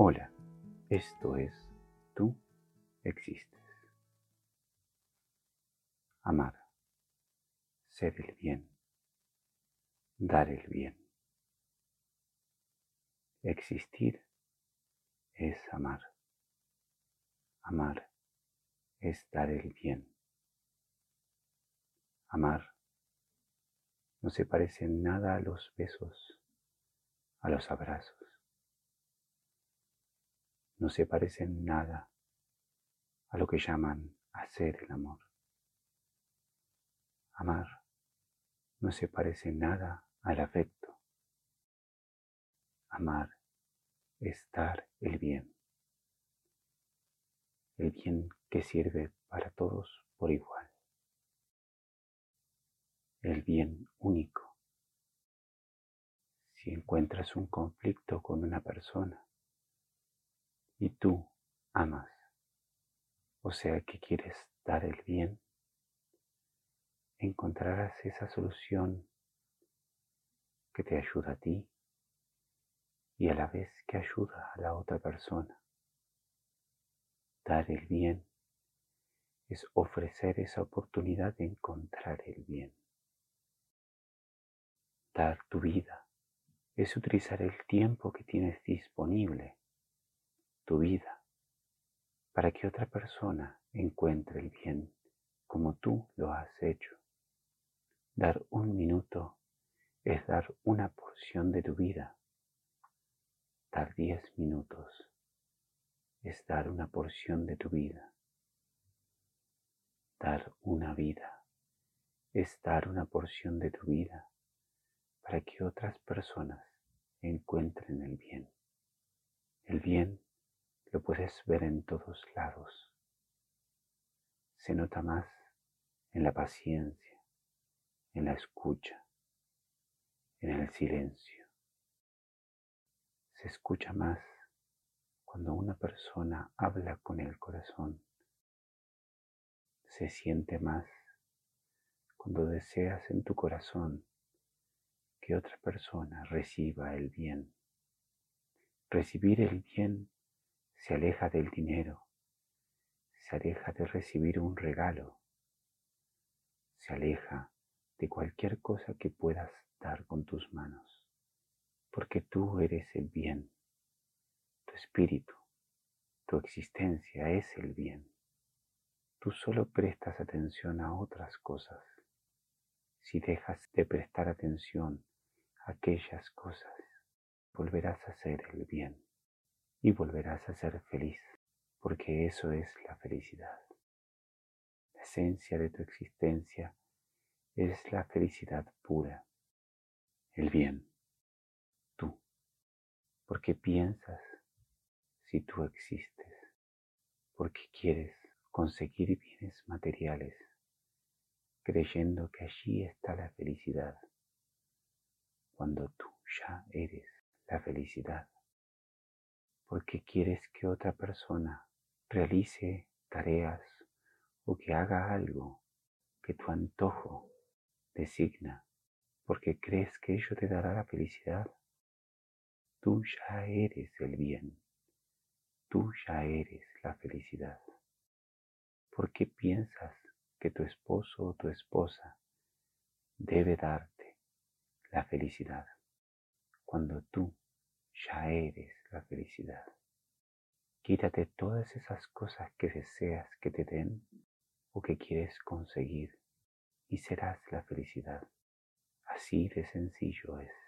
Hola, esto es Tú existes. Amar, ser el bien, dar el bien. Existir es amar. Amar es dar el bien. Amar no se parece en nada a los besos, a los abrazos no se parece nada a lo que llaman hacer el amor. Amar no se parece nada al afecto. Amar es dar el bien, el bien que sirve para todos por igual, el bien único. Si encuentras un conflicto con una persona, y tú amas, o sea que quieres dar el bien, encontrarás esa solución que te ayuda a ti y a la vez que ayuda a la otra persona. Dar el bien es ofrecer esa oportunidad de encontrar el bien. Dar tu vida es utilizar el tiempo que tienes disponible tu vida para que otra persona encuentre el bien como tú lo has hecho. Dar un minuto es dar una porción de tu vida. Dar diez minutos es dar una porción de tu vida. Dar una vida es dar una porción de tu vida para que otras personas encuentren el bien. El bien lo puedes ver en todos lados. Se nota más en la paciencia, en la escucha, en el silencio. Se escucha más cuando una persona habla con el corazón. Se siente más cuando deseas en tu corazón que otra persona reciba el bien. Recibir el bien se aleja del dinero, se aleja de recibir un regalo, se aleja de cualquier cosa que puedas dar con tus manos, porque tú eres el bien, tu espíritu, tu existencia es el bien. Tú solo prestas atención a otras cosas. Si dejas de prestar atención a aquellas cosas, volverás a hacer el bien y volverás a ser feliz, porque eso es la felicidad. La esencia de tu existencia es la felicidad pura, el bien, tú, porque piensas si tú existes, porque quieres conseguir bienes materiales, creyendo que allí está la felicidad, cuando tú ya eres la felicidad porque quieres que otra persona realice tareas o que haga algo que tu antojo designa, porque crees que ello te dará la felicidad. Tú ya eres el bien, tú ya eres la felicidad. ¿Por qué piensas que tu esposo o tu esposa debe darte la felicidad cuando tú ya eres la felicidad. Quítate todas esas cosas que deseas que te den o que quieres conseguir y serás la felicidad. Así de sencillo es.